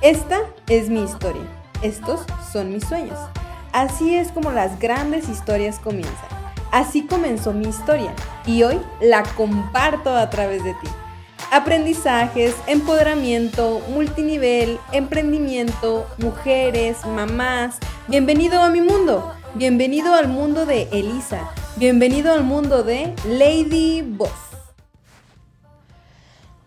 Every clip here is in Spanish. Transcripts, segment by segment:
Esta es mi historia. Estos son mis sueños. Así es como las grandes historias comienzan. Así comenzó mi historia y hoy la comparto a través de ti. Aprendizajes, empoderamiento, multinivel, emprendimiento, mujeres, mamás. Bienvenido a mi mundo. Bienvenido al mundo de Elisa. Bienvenido al mundo de Lady Boss.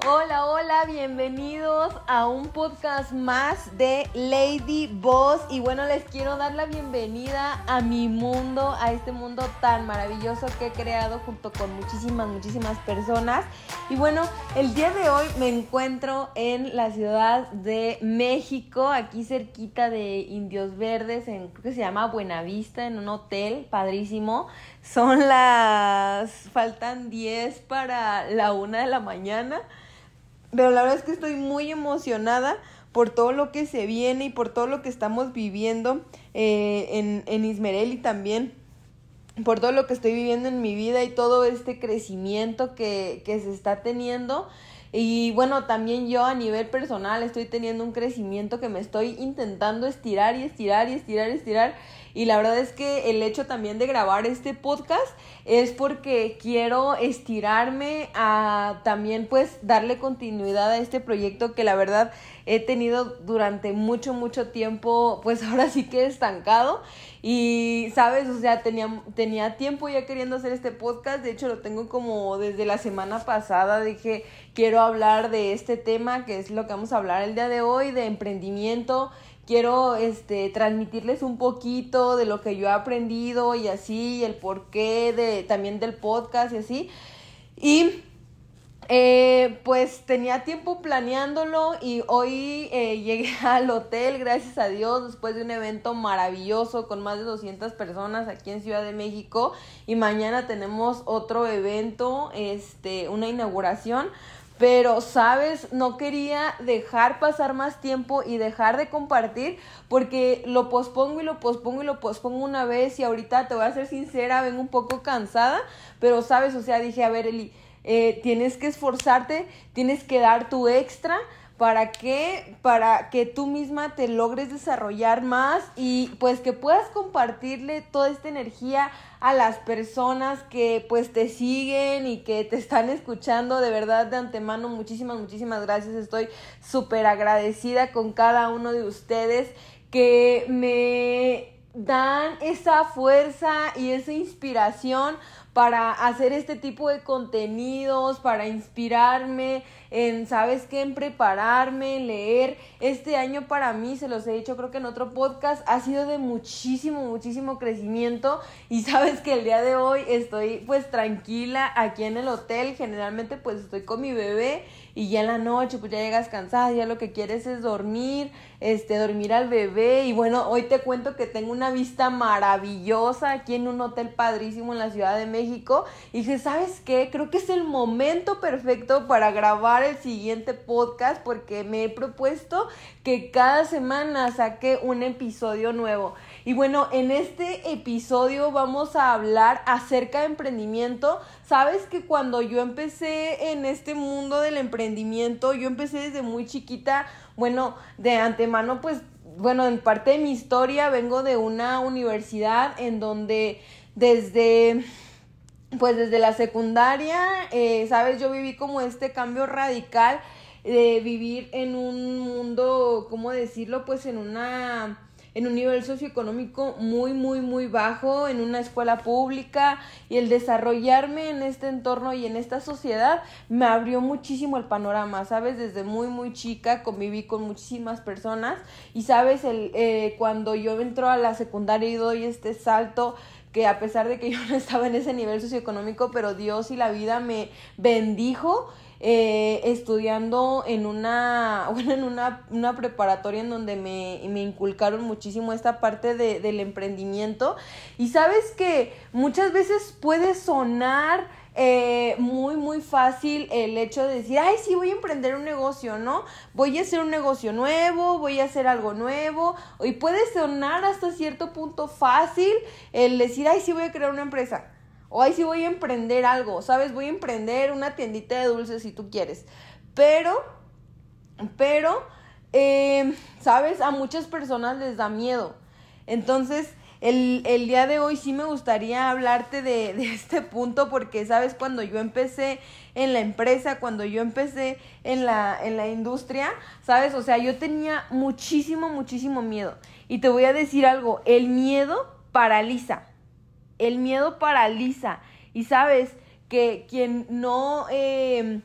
Hola, hola, bienvenidos a un podcast más de Lady Boss. Y bueno, les quiero dar la bienvenida a mi mundo, a este mundo tan maravilloso que he creado junto con muchísimas, muchísimas personas. Y bueno, el día de hoy me encuentro en la ciudad de México, aquí cerquita de Indios Verdes, en, creo que se llama Buenavista, en un hotel padrísimo. Son las, faltan 10 para la una de la mañana. Pero la verdad es que estoy muy emocionada por todo lo que se viene y por todo lo que estamos viviendo eh, en, en Ismerel y también por todo lo que estoy viviendo en mi vida y todo este crecimiento que, que se está teniendo. Y bueno, también yo a nivel personal estoy teniendo un crecimiento que me estoy intentando estirar y estirar y estirar y estirar. Y la verdad es que el hecho también de grabar este podcast es porque quiero estirarme a también pues darle continuidad a este proyecto que la verdad he tenido durante mucho, mucho tiempo pues ahora sí que estancado. Y, ¿sabes? O sea, tenía, tenía tiempo ya queriendo hacer este podcast. De hecho, lo tengo como desde la semana pasada. Dije, quiero hablar de este tema, que es lo que vamos a hablar el día de hoy, de emprendimiento quiero este, transmitirles un poquito de lo que yo he aprendido y así, el porqué de, también del podcast y así. Y eh, pues tenía tiempo planeándolo y hoy eh, llegué al hotel, gracias a Dios, después de un evento maravilloso con más de 200 personas aquí en Ciudad de México y mañana tenemos otro evento, este, una inauguración pero, ¿sabes? No quería dejar pasar más tiempo y dejar de compartir porque lo pospongo y lo pospongo y lo pospongo una vez y ahorita te voy a ser sincera, vengo un poco cansada, pero, ¿sabes? O sea, dije, a ver, Eli, eh, tienes que esforzarte, tienes que dar tu extra ¿Para qué? Para que tú misma te logres desarrollar más y pues que puedas compartirle toda esta energía a las personas que pues te siguen y que te están escuchando. De verdad, de antemano, muchísimas, muchísimas gracias. Estoy súper agradecida con cada uno de ustedes que me dan esa fuerza y esa inspiración para hacer este tipo de contenidos, para inspirarme en, ¿sabes qué? En prepararme, leer. Este año para mí, se los he dicho creo que en otro podcast, ha sido de muchísimo, muchísimo crecimiento y sabes que el día de hoy estoy pues tranquila aquí en el hotel, generalmente pues estoy con mi bebé y ya en la noche pues ya llegas cansada, ya lo que quieres es dormir, este, dormir al bebé y bueno, hoy te cuento que tengo una vista maravillosa aquí en un hotel padrísimo en la Ciudad de México y dije, ¿sabes qué? Creo que es el momento perfecto para grabar el siguiente podcast porque me he propuesto que cada semana saque un episodio nuevo. Y bueno, en este episodio vamos a hablar acerca de emprendimiento. Sabes que cuando yo empecé en este mundo del emprendimiento, yo empecé desde muy chiquita, bueno, de antemano pues bueno, en parte de mi historia vengo de una universidad en donde desde pues desde la secundaria, eh, sabes, yo viví como este cambio radical de vivir en un mundo, ¿cómo decirlo? Pues en una en un nivel socioeconómico muy, muy, muy bajo, en una escuela pública y el desarrollarme en este entorno y en esta sociedad me abrió muchísimo el panorama, ¿sabes? Desde muy, muy chica conviví con muchísimas personas y, ¿sabes? El, eh, cuando yo entro a la secundaria y doy este salto que a pesar de que yo no estaba en ese nivel socioeconómico, pero Dios y la vida me bendijo eh, estudiando en una, bueno, en una, una preparatoria en donde me, me, inculcaron muchísimo esta parte de, del emprendimiento. Y sabes que muchas veces puede sonar eh, muy, muy fácil el hecho de decir, ay, sí, voy a emprender un negocio, ¿no? Voy a hacer un negocio nuevo, voy a hacer algo nuevo. Y puede sonar hasta cierto punto fácil el decir, ay, sí, voy a crear una empresa. O ahí sí voy a emprender algo, ¿sabes? Voy a emprender una tiendita de dulces si tú quieres. Pero, pero eh, ¿sabes? A muchas personas les da miedo. Entonces, el, día de hoy sí me gustaría hablarte de, de, este punto porque, ¿sabes? Cuando yo empecé en la empresa, cuando yo empecé en la, en la industria, ¿sabes? O sea, yo tenía muchísimo, muchísimo miedo. Y te voy a decir algo, el miedo paraliza. El miedo paraliza. Y sabes que quien no... Eh,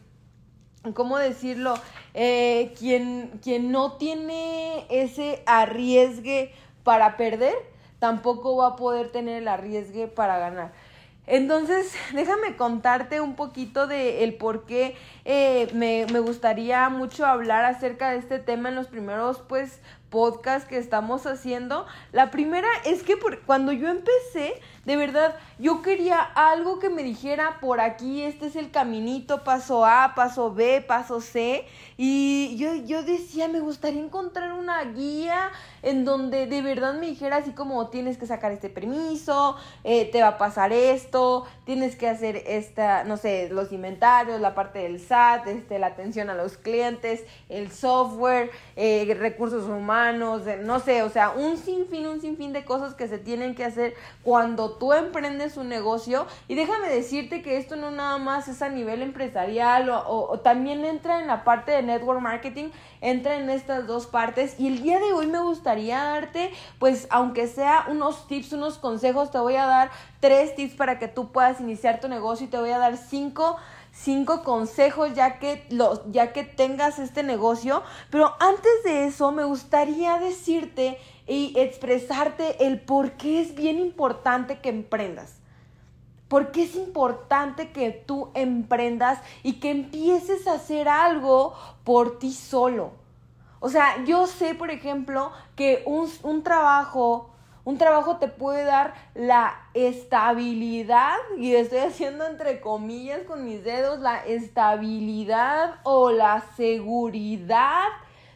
¿cómo decirlo? Eh, quien, quien no tiene ese arriesgue para perder, tampoco va a poder tener el arriesgue para ganar. Entonces, déjame contarte un poquito de el por qué eh, me, me, gustaría mucho hablar acerca de este tema en los primeros, pues, podcasts que estamos haciendo. La primera es que por, cuando yo empecé, de verdad, yo quería algo que me dijera por aquí, este es el caminito, paso A, paso B, paso C. Y yo, yo decía, me gustaría encontrar una guía en donde de verdad me dijera así como tienes que sacar este permiso, eh, te va a pasar esto, tienes que hacer esta, no sé, los inventarios, la parte del SAT, este, la atención a los clientes, el software, eh, recursos humanos, no sé, o sea, un sinfín, un sinfín de cosas que se tienen que hacer cuando tú emprendes un negocio y déjame decirte que esto no nada más es a nivel empresarial o, también entra en la parte de network marketing, entra en estas dos partes y el día de hoy me gustaría darte pues aunque sea unos tips, unos consejos, te voy a dar tres tips para que tú puedas iniciar tu negocio y te voy a dar cinco cinco consejos ya que ya que tengas este negocio, pero antes de eso me gustaría decirte y expresarte el por qué es bien importante que emprendas. ¿Por qué es importante que tú emprendas y que empieces a hacer algo por ti solo? O sea, yo sé, por ejemplo, que un, un trabajo un trabajo te puede dar la estabilidad, y estoy haciendo entre comillas con mis dedos, la estabilidad o la seguridad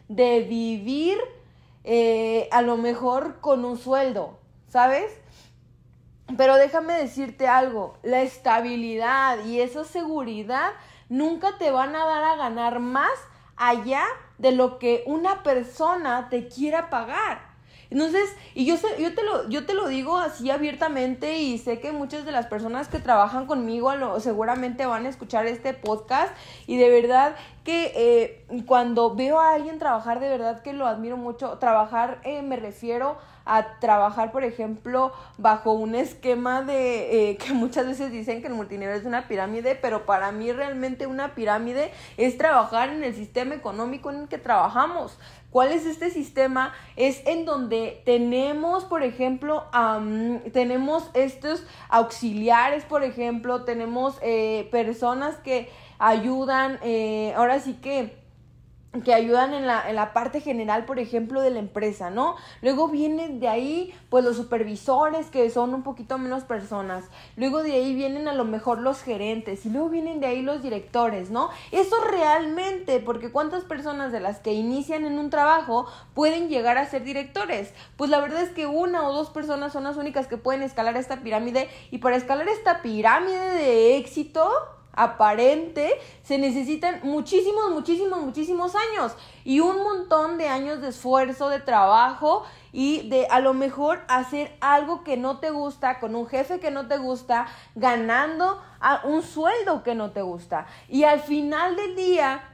de vivir eh, a lo mejor con un sueldo, ¿sabes? Pero déjame decirte algo, la estabilidad y esa seguridad nunca te van a dar a ganar más allá de lo que una persona te quiera pagar. Entonces, y yo, sé, yo, te lo, yo te lo digo así abiertamente y sé que muchas de las personas que trabajan conmigo lo, seguramente van a escuchar este podcast y de verdad que eh, cuando veo a alguien trabajar, de verdad que lo admiro mucho. Trabajar eh, me refiero a trabajar, por ejemplo, bajo un esquema de eh, que muchas veces dicen que el multinivel es una pirámide, pero para mí realmente una pirámide es trabajar en el sistema económico en el que trabajamos. ¿Cuál es este sistema? Es en donde tenemos, por ejemplo, tenemos estos auxiliares, por ejemplo, tenemos eh, personas que ayudan, eh, ahora sí que que ayudan en la, en la, parte general, por ejemplo, de la empresa, ¿no? Luego vienen de ahí, pues los supervisores, que son un poquito menos personas. Luego de ahí vienen a lo mejor los gerentes y luego vienen de ahí los directores, ¿no? Eso realmente, porque ¿cuántas personas de las que inician en un trabajo pueden llegar a ser directores? Pues la verdad es que una o dos personas son las únicas que pueden escalar esta pirámide y para escalar esta pirámide de éxito, aparente, se necesitan muchísimos, muchísimos, muchísimos años y un montón de años de esfuerzo, de trabajo y de a lo mejor hacer algo que no te gusta, con un jefe que no te gusta, ganando a un sueldo que no te gusta. Y al final del día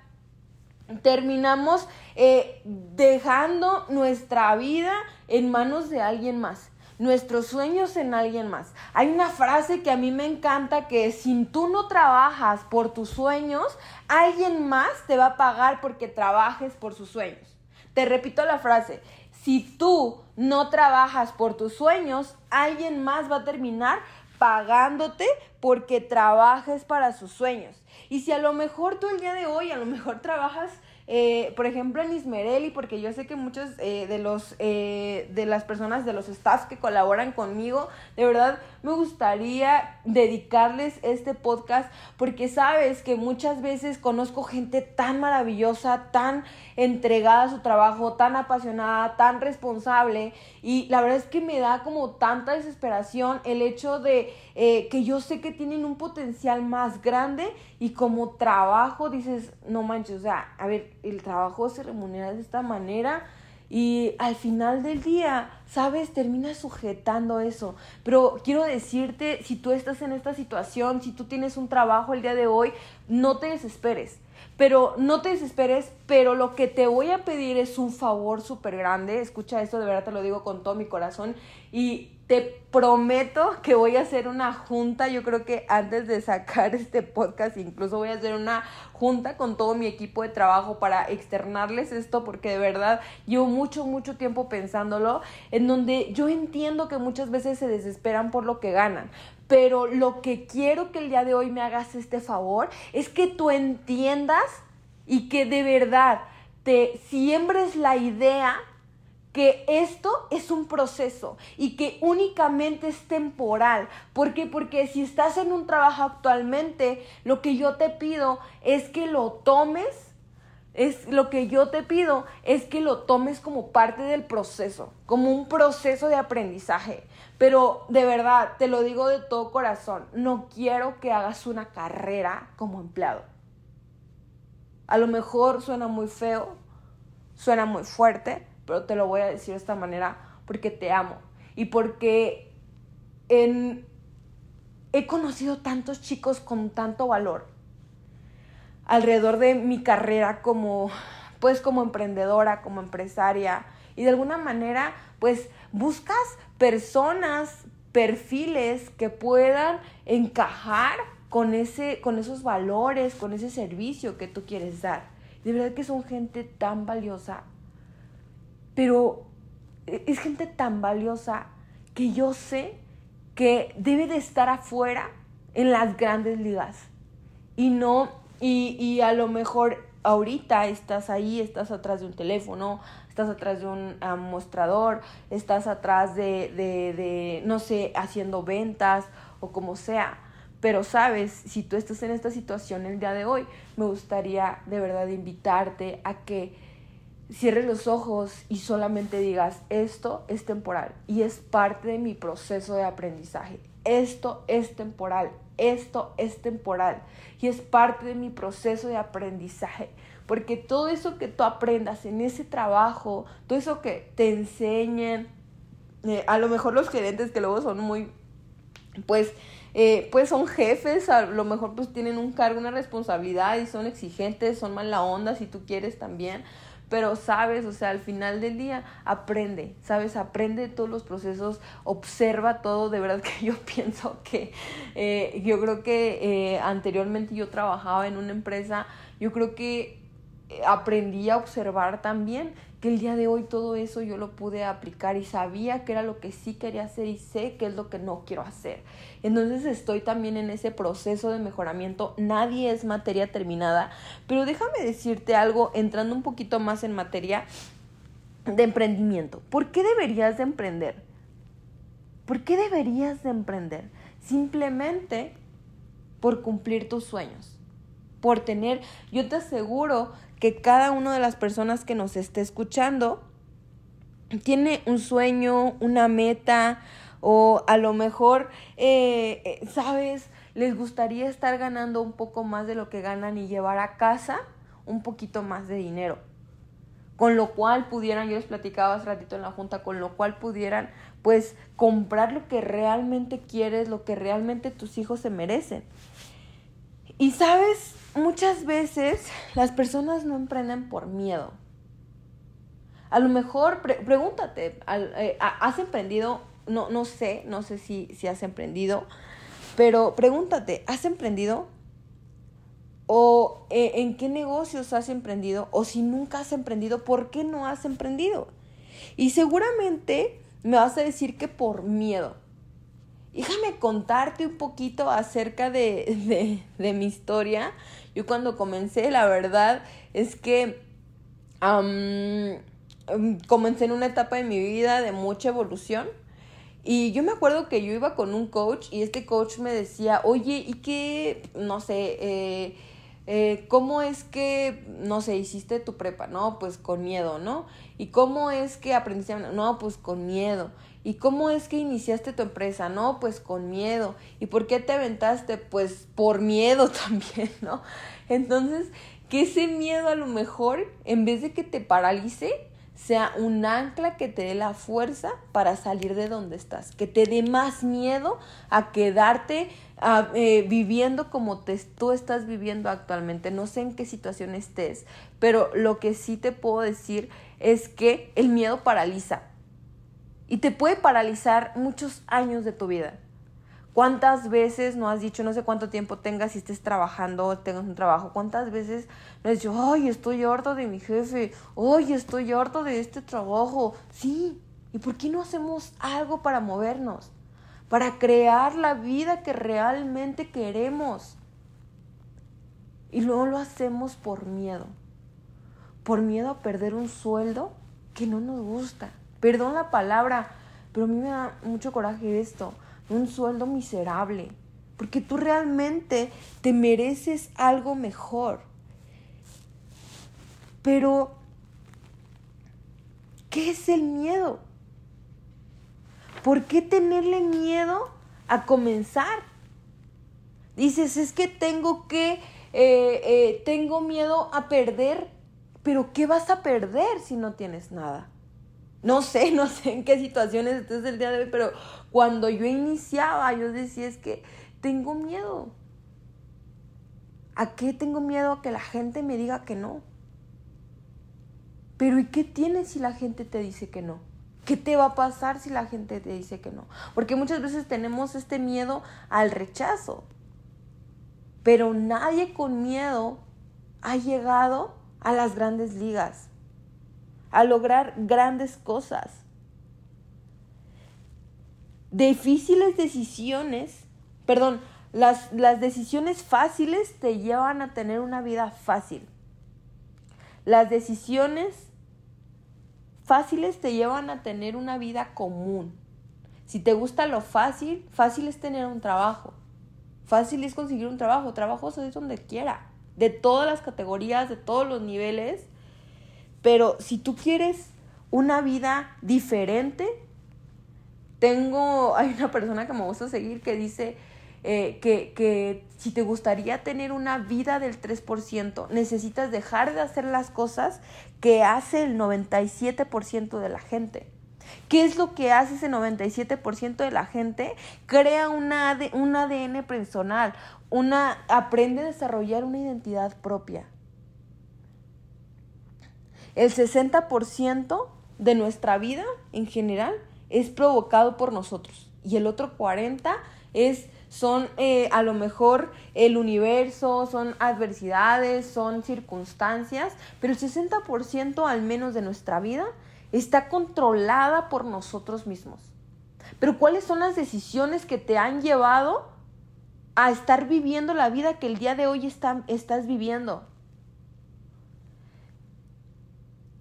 terminamos eh, dejando nuestra vida en manos de alguien más nuestros sueños en alguien más. Hay una frase que a mí me encanta que si tú no trabajas por tus sueños, alguien más te va a pagar porque trabajes por sus sueños. Te repito la frase, si tú no trabajas por tus sueños, alguien más va a terminar pagándote porque trabajes para sus sueños. Y si a lo mejor tú el día de hoy, a lo mejor trabajas eh, por ejemplo, en Ismerelli, porque yo sé que muchos eh, de los eh, de las personas, de los staffs que colaboran conmigo, de verdad me gustaría dedicarles este podcast porque sabes que muchas veces conozco gente tan maravillosa, tan entregada a su trabajo, tan apasionada, tan responsable y la verdad es que me da como tanta desesperación el hecho de que yo sé que tienen un potencial más grande y como trabajo dices, no manches, o sea, a ver, el trabajo se remunera de esta manera y al final del día, ¿sabes? Terminas sujetando eso. Pero quiero decirte, si tú estás en esta situación, si tú tienes un trabajo el día de hoy, no te desesperes. Pero no te desesperes, pero lo que te voy a pedir es un favor súper grande. Escucha esto, de verdad te lo digo con todo mi corazón. Y te prometo que voy a hacer una junta. Yo creo que antes de sacar este podcast, incluso voy a hacer una junta con todo mi equipo de trabajo para externarles esto, porque de verdad llevo mucho, mucho tiempo pensándolo, en donde yo entiendo que muchas veces se desesperan por lo que ganan. Pero lo que quiero que el día de hoy me hagas este favor es que tú entiendas y que de verdad te siembres la idea que esto es un proceso y que únicamente es temporal. ¿Por qué? Porque si estás en un trabajo actualmente, lo que yo te pido es que lo tomes, es lo que yo te pido es que lo tomes como parte del proceso, como un proceso de aprendizaje. Pero de verdad, te lo digo de todo corazón, no quiero que hagas una carrera como empleado. A lo mejor suena muy feo, suena muy fuerte, pero te lo voy a decir de esta manera porque te amo y porque en, he conocido tantos chicos con tanto valor alrededor de mi carrera como pues como emprendedora, como empresaria y de alguna manera pues buscas personas, perfiles que puedan encajar con ese con esos valores, con ese servicio que tú quieres dar. De verdad que son gente tan valiosa pero e, es gente tan valiosa que yo sé que debe de estar afuera en las grandes ligas y no, y, a lo mejor ahorita estás ahí, estás atrás de un teléfono, estás atrás de un mostrador, estás atrás de, de, de, no sé, haciendo ventas o como sea. Pero sabes, si tú estás en esta situación el día de hoy, me gustaría de verdad invitarte a que cierres los ojos y solamente digas, esto es temporal y es parte de mi proceso de aprendizaje. Esto es temporal, esto es temporal y es parte de mi proceso de aprendizaje. Porque todo eso que tú aprendas en ese trabajo, todo eso que te enseñen, eh, a lo mejor los gerentes que luego son muy, pues, eh, pues son jefes, a lo mejor pues tienen un cargo, una responsabilidad y son exigentes, son mala onda si tú quieres también pero sabes, o sea, al final del día aprende, sabes, aprende todos los procesos, observa todo, de verdad que yo pienso que, eh, yo creo que eh, anteriormente yo trabajaba en una empresa, yo creo que eh, aprendí a observar también el día de hoy todo eso yo lo pude aplicar y sabía que era lo que sí quería hacer y sé que es lo que no quiero hacer. Entonces estoy también en ese proceso de mejoramiento. Nadie es materia terminada, pero déjame decirte algo entrando un poquito más en materia de emprendimiento. ¿Por qué deberías de emprender? ¿Por qué deberías de emprender? Simplemente por cumplir tus sueños, por tener, yo te aseguro que cada una de las personas que nos esté escuchando tiene un sueño, una meta o a lo mejor, eh, eh, ¿sabes? Les gustaría estar ganando un poco más de lo que ganan y llevar a casa un poquito más de dinero. Con lo cual pudieran, yo les platicaba hace ratito en la junta, con lo cual pudieran pues comprar lo que realmente quieres, lo que realmente tus hijos se merecen. Y sabes, muchas veces las personas no emprenden por miedo. A lo mejor, pregúntate, eh, ¿has emprendido? No, no sé, no sé si, si has emprendido, pero pregúntate, ¿has emprendido? ¿O eh, en qué negocios has emprendido? O si nunca has emprendido, ¿por qué no has emprendido? Y seguramente me vas a decir que por miedo. Déjame contarte un poquito acerca de, de mi historia. Yo cuando comencé, la verdad es que comencé en una etapa de mi vida de mucha evolución. Y yo me acuerdo que yo iba con un coach y este coach me decía, oye, ¿y qué, no sé, eh, eh, cómo es que, no sé, hiciste tu prepa? No, pues con miedo, ¿no? ¿Y cómo es que aprendiste? No, pues con miedo. ¿Y cómo es que iniciaste tu empresa? No, pues con miedo. ¿Y por qué te aventaste? Pues por miedo también, ¿no? Entonces, que ese miedo a lo mejor, en vez de que te paralice, sea un ancla que te dé la fuerza para salir de donde estás, que te dé más miedo a quedarte eh, viviendo como te, tú estás viviendo actualmente. No sé en qué situación estés, pero lo que sí te puedo decir es que el miedo paraliza y te puede paralizar muchos años de tu vida. ¿Cuántas veces no has dicho, no sé cuánto tiempo tengas si estés trabajando o tengas un trabajo? ¿Cuántas veces no has dicho, ay, estoy harto de mi jefe, ay, estoy harto de este trabajo? Sí, ¿y por qué no hacemos algo para movernos? Para crear la vida que realmente queremos. Y luego lo hacemos por miedo. Por miedo a perder un sueldo que no nos gusta. Perdón la palabra, pero a mí me da mucho coraje esto un sueldo miserable, porque tú realmente te mereces algo mejor. Pero, ¿qué es el miedo? ¿Por qué tenerle miedo a comenzar? Dices, es que tengo que, eh, eh, tengo miedo a perder, pero ¿qué vas a perder si no tienes nada? No sé, no sé en qué situaciones estés el día de hoy, pero cuando yo iniciaba, yo decía, es que tengo miedo. ¿A qué tengo miedo? A que la gente me diga que no. Pero ¿y qué tienes si la gente te dice que no? ¿Qué te va a pasar si la gente te dice que no? Porque muchas veces tenemos este miedo al rechazo. Pero nadie con miedo ha llegado a las grandes ligas a lograr grandes cosas. Difíciles decisiones, perdón, las, las decisiones fáciles te llevan a tener una vida fácil. Las decisiones fáciles te llevan a tener una vida común. Si te gusta lo fácil, fácil es tener un trabajo. Fácil es conseguir un trabajo. Trabajo es donde quiera. De todas las categorías, de todos los niveles. Pero si tú quieres una vida diferente, tengo, hay una persona que me gusta seguir que dice eh, que, que si te gustaría tener una vida del 3%, necesitas dejar de hacer las cosas que hace el 97% de la gente. ¿Qué es lo que hace ese 97% de la gente? Crea una, un ADN personal, una, aprende a desarrollar una identidad propia. El 60% de nuestra vida en general es provocado por nosotros y el otro 40% es son eh, a lo mejor el universo, son adversidades, son circunstancias, pero el 60% al menos de nuestra vida está controlada por nosotros mismos. Pero ¿cuáles son las decisiones que te han llevado a estar viviendo la vida que el día de hoy estás viviendo?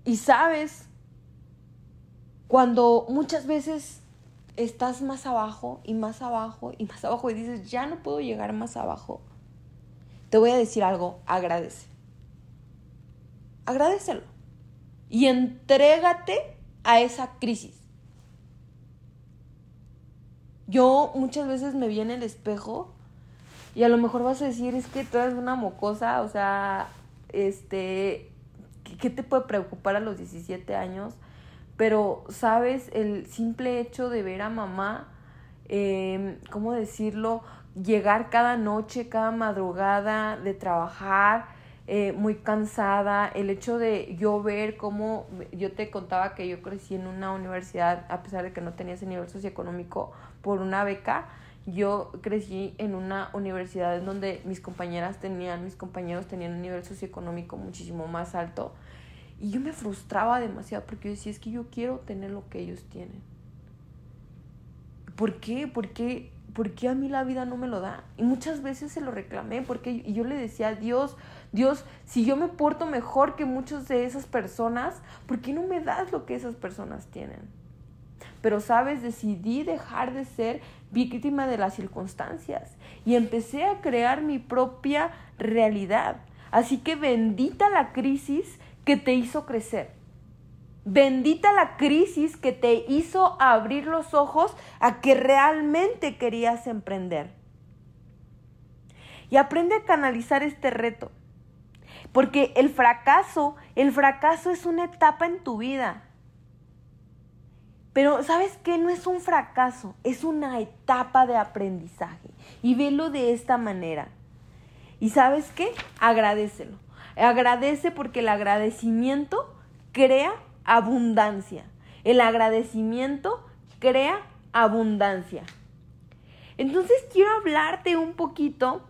Y sabes, cuando muchas veces estás más abajo y más abajo y más abajo y dices, ya no puedo llegar más abajo, te voy a decir algo, agradece. Agradecelo. Y entrégate a esa crisis. Yo muchas veces me vi en el espejo y a lo mejor vas a decir, es que tú eres una mocosa, o sea, este, ¿qué te puede preocupar a los 17 años? Pero, ¿sabes? El simple hecho de ver a mamá, em, ¿cómo decirlo? Llegar cada noche, cada madrugada de trabajar, eh, muy cansada, el hecho de yo ver cómo, yo te contaba que yo crecí en una universidad, a pesar de que no tenía ese nivel socioeconómico, por una beca, yo crecí en una universidad en donde mis compañeras tenían, mis compañeros tenían un nivel socioeconómico muchísimo más alto y yo me frustraba demasiado porque yo decía, es que yo quiero tener lo que ellos tienen. ¿Por qué? ¿Por qué? ¿Por qué a mí la vida no me lo da? Y muchas veces se lo reclamé porque y yo le decía Dios, Dios, si yo me porto mejor que muchas de esas personas, ¿por qué no me das lo que esas personas tienen? Pero, sabes, decidí dejar de ser víctima de las circunstancias y empecé a crear mi propia realidad. Así que bendita la crisis que te hizo crecer. Bendita la crisis que te hizo abrir los ojos a que realmente querías emprender. Y aprende a canalizar este reto. Porque el fracaso, el fracaso es una etapa en tu vida. Pero ¿sabes qué? No es un fracaso, es una etapa de aprendizaje. Y velo de esta manera. ¿Y sabes qué? Agradecelo. Agradece porque el agradecimiento crea abundancia. El agradecimiento crea abundancia. Entonces quiero hablarte un poquito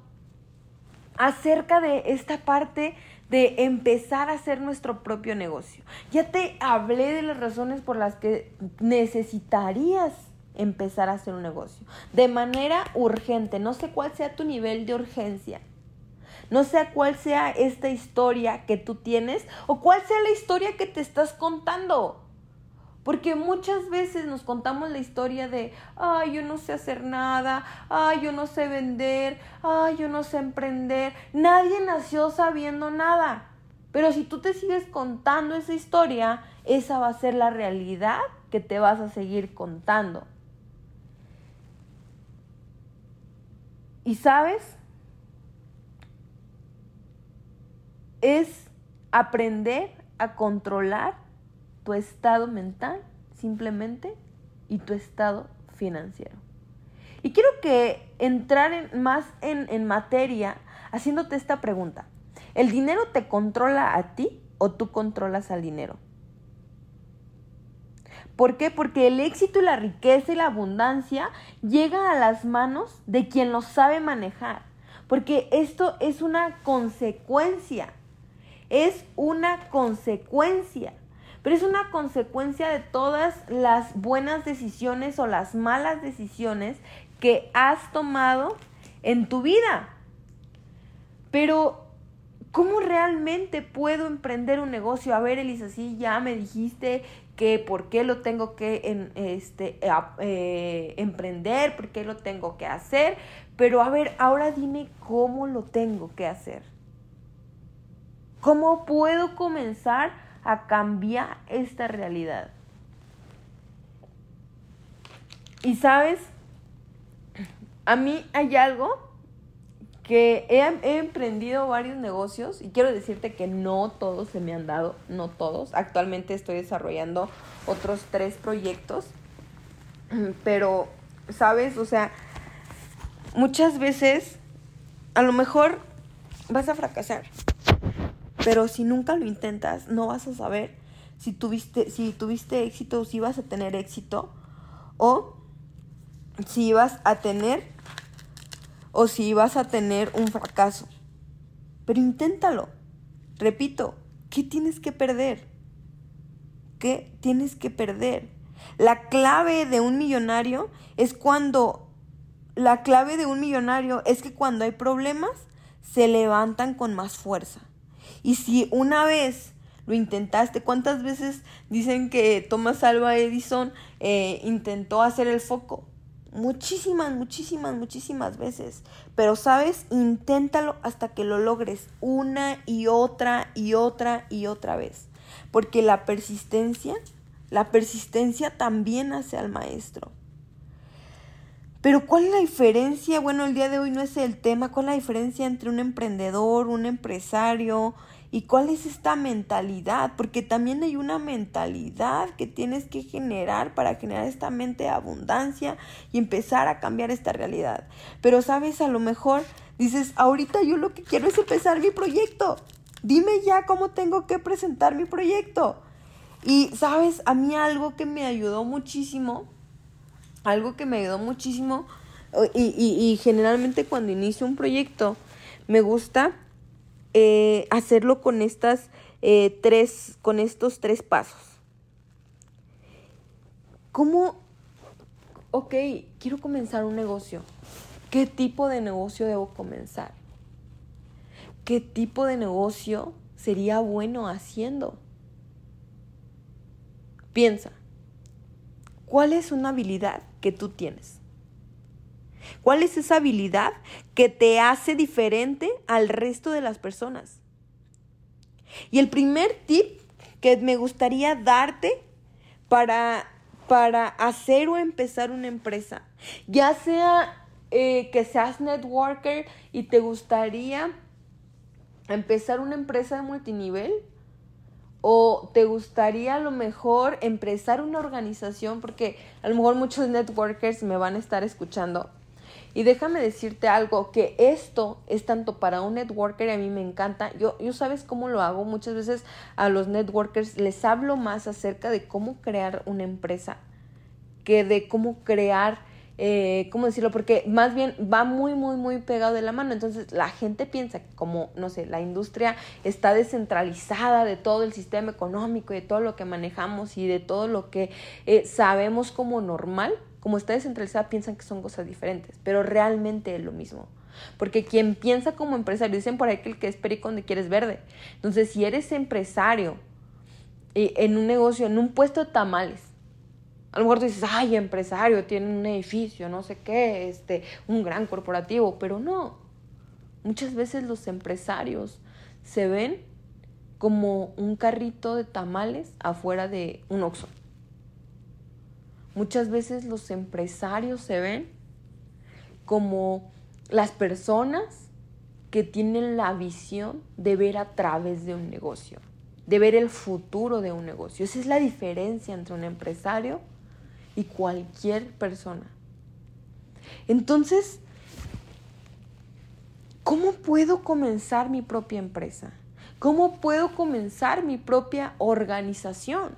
acerca de esta parte de empezar a hacer nuestro propio negocio. Ya te hablé de las razones por las que necesitarías empezar a hacer un negocio de manera urgente. No sé cuál sea tu nivel de urgencia. No sé cuál sea esta historia que tú tienes o cuál sea la historia que te estás contando. Porque muchas veces nos contamos la historia de, ay, yo no sé hacer nada, ay, yo no sé vender, ay, yo no sé emprender. Nadie nació sabiendo nada. Pero si tú te sigues contando esa historia, esa va a ser la realidad que te vas a seguir contando. ¿Y sabes? Es aprender a controlar tu estado mental simplemente y tu estado financiero. Y quiero que entrar en, más en, en materia haciéndote esta pregunta. ¿El dinero te controla a ti o tú controlas al dinero? ¿Por qué? Porque el éxito y la riqueza y la abundancia llegan a las manos de quien lo sabe manejar. Porque esto es una consecuencia. Es una consecuencia pero es una consecuencia de todas las buenas decisiones o las malas decisiones que has tomado en tu vida. Pero, ¿cómo realmente puedo emprender un negocio? A ver, Elisa, sí, ya me dijiste que por qué lo tengo que este, eh, emprender, por qué lo tengo que hacer, pero a ver, ahora dime cómo lo tengo que hacer. ¿Cómo puedo comenzar a cambiar esta realidad. Y sabes, a mí hay algo que he, emprendido varios negocios y quiero decirte que no todos se me han dado, no todos. Actualmente estoy desarrollando otros tres proyectos, pero, ¿sabes? O sea, muchas veces a lo mejor vas a fracasar. Pero si nunca lo intentas, no vas a saber si tuviste, si tuviste éxito o si vas a tener éxito o si vas a tener o si vas a tener un fracaso. Pero inténtalo. Repito, ¿qué tienes que perder? ¿Qué tienes que perder? La clave de un millonario es cuando la clave de un millonario es que cuando hay problemas se levantan con más fuerza. Y si una vez lo intentaste, ¿cuántas veces dicen que Thomas Alva Edison eh, intentó hacer el foco? Muchísimas, muchísimas, muchísimas veces. Pero, ¿sabes? Inténtalo hasta que lo logres una y otra y otra y otra vez. Porque la persistencia, la persistencia también hace al maestro. Pero ¿cuál es la diferencia? Bueno, el día de hoy no es el tema. ¿Cuál es la diferencia entre un emprendedor, un empresario, ¿Y cuál es esta mentalidad? Porque también hay una mentalidad que tienes que generar para generar esta mente de abundancia y empezar a cambiar esta realidad. Pero sabes, a lo mejor dices, ahorita yo lo que quiero es empezar mi proyecto. Dime ya cómo tengo que presentar mi proyecto. Y sabes, a mí algo que me ayudó muchísimo, algo que me ayudó muchísimo, y, y generalmente cuando inicio un proyecto, me gusta eh, hacerlo con estas eh, tres, con estos tres pasos. ¿Cómo? Ok, quiero comenzar un negocio. ¿Qué tipo de negocio debo comenzar? ¿Qué tipo de negocio sería bueno haciendo? Piensa, ¿cuál es una habilidad que tú tienes? ¿Cuál es esa habilidad que te hace diferente al resto de las personas? Y el primer tip que me gustaría darte para, para hacer o empezar una empresa, ya sea eh, que seas networker y te gustaría empezar una empresa de multinivel? ¿O te gustaría a lo mejor empezar una organización? Porque a lo mejor muchos networkers me van a estar escuchando. Y déjame decirte algo, que esto es tanto para un networker a mí me encanta. Yo, yo sabes cómo lo hago. Muchas veces a los networkers les hablo más acerca de cómo crear una empresa que de cómo crear eh, ¿cómo decirlo? Porque más bien va muy, muy, muy pegado de la mano. Entonces la gente piensa que como, no sé, la industria está descentralizada de todo el sistema económico de todo lo que manejamos y de todo lo que eh, sabemos como normal, como está descentralizada, piensan que son cosas diferentes, pero realmente es lo mismo. Porque quien piensa como empresario, dicen por ahí que el que es perico donde quieres verde. Entonces, si eres empresario eh, en un negocio, en un puesto de tamales, a lo mejor tú dices, ay, empresario, tiene un edificio, no sé qué, este, un gran corporativo, pero no. Muchas veces los empresarios se ven como un carrito de tamales afuera de un oxo. Muchas veces los empresarios se ven como las personas que tienen la visión de ver a través de un negocio, de ver el futuro de un negocio. Esa es la diferencia entre un empresario y cualquier persona. Entonces, ¿cómo puedo comenzar mi propia empresa? ¿Cómo puedo comenzar mi propia organización?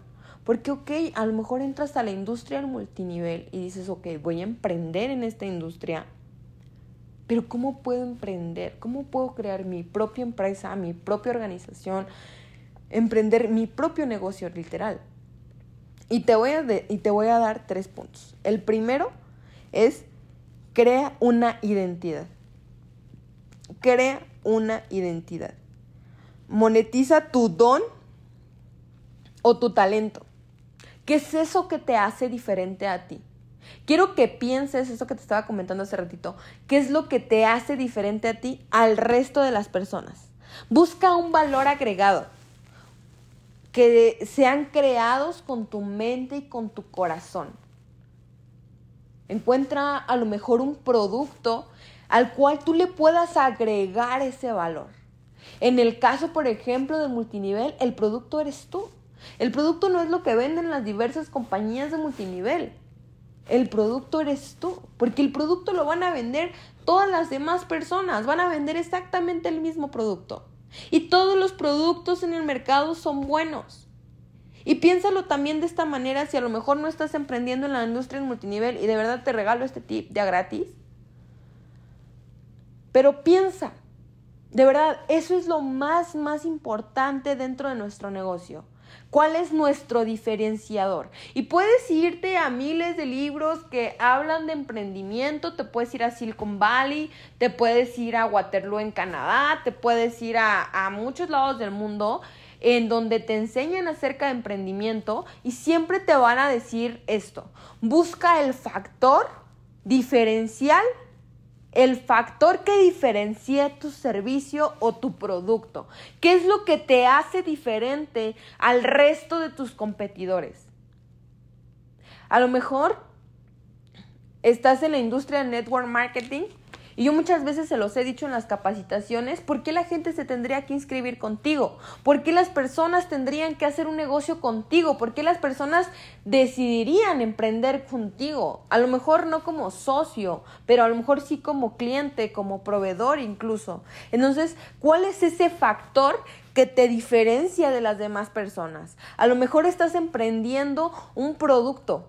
Porque, ok, a lo mejor entras a la industria del multinivel y dices, ok, voy a emprender en esta industria, pero ¿cómo puedo emprender? ¿Cómo puedo crear mi propia empresa, mi propia organización, emprender mi propio negocio literal? Y te voy a, y te voy a dar tres puntos. El primero es crea una identidad. Crea una identidad. Monetiza tu don o tu talento. ¿Qué es eso que te hace diferente a ti? Quiero que pienses eso que te estaba comentando hace ratito. ¿Qué es lo que te hace diferente a ti al resto de las personas? Busca un valor agregado que sean creados con tu mente y con tu corazón. Encuentra a lo mejor un producto al cual tú le puedas agregar ese valor. En el caso, por ejemplo, del multinivel, el producto eres tú. El producto no es lo que venden las diversas compañías de multinivel. El producto eres tú, porque el producto lo van a vender todas las demás personas, van a vender exactamente el mismo producto. Y todos los productos en el mercado son buenos. Y piénsalo también de esta manera si a lo mejor no estás emprendiendo en la industria en multinivel y de verdad te regalo este tip ya gratis. Pero piensa, de verdad, eso es lo más, más importante dentro de nuestro negocio. ¿Cuál es nuestro diferenciador? Y puedes irte a miles de libros que hablan de emprendimiento, te puedes ir a Silicon Valley, te puedes ir a Waterloo en Canadá, te puedes ir a, a muchos lados del mundo en donde te enseñan acerca de emprendimiento y siempre te van a decir esto, busca el factor diferencial el factor que diferencia tu servicio o tu producto. ¿Qué es lo que te hace diferente al resto de tus competidores? A lo mejor estás en la industria del network marketing y yo muchas veces se los he dicho en las capacitaciones, ¿por qué la gente se tendría que inscribir contigo? ¿Por qué las personas tendrían que hacer un negocio contigo? ¿Por qué las personas decidirían emprender contigo? A lo mejor no como socio, pero a lo mejor sí como cliente, como proveedor incluso. Entonces, ¿cuál es ese factor que te diferencia de las demás personas? A lo mejor estás emprendiendo un producto,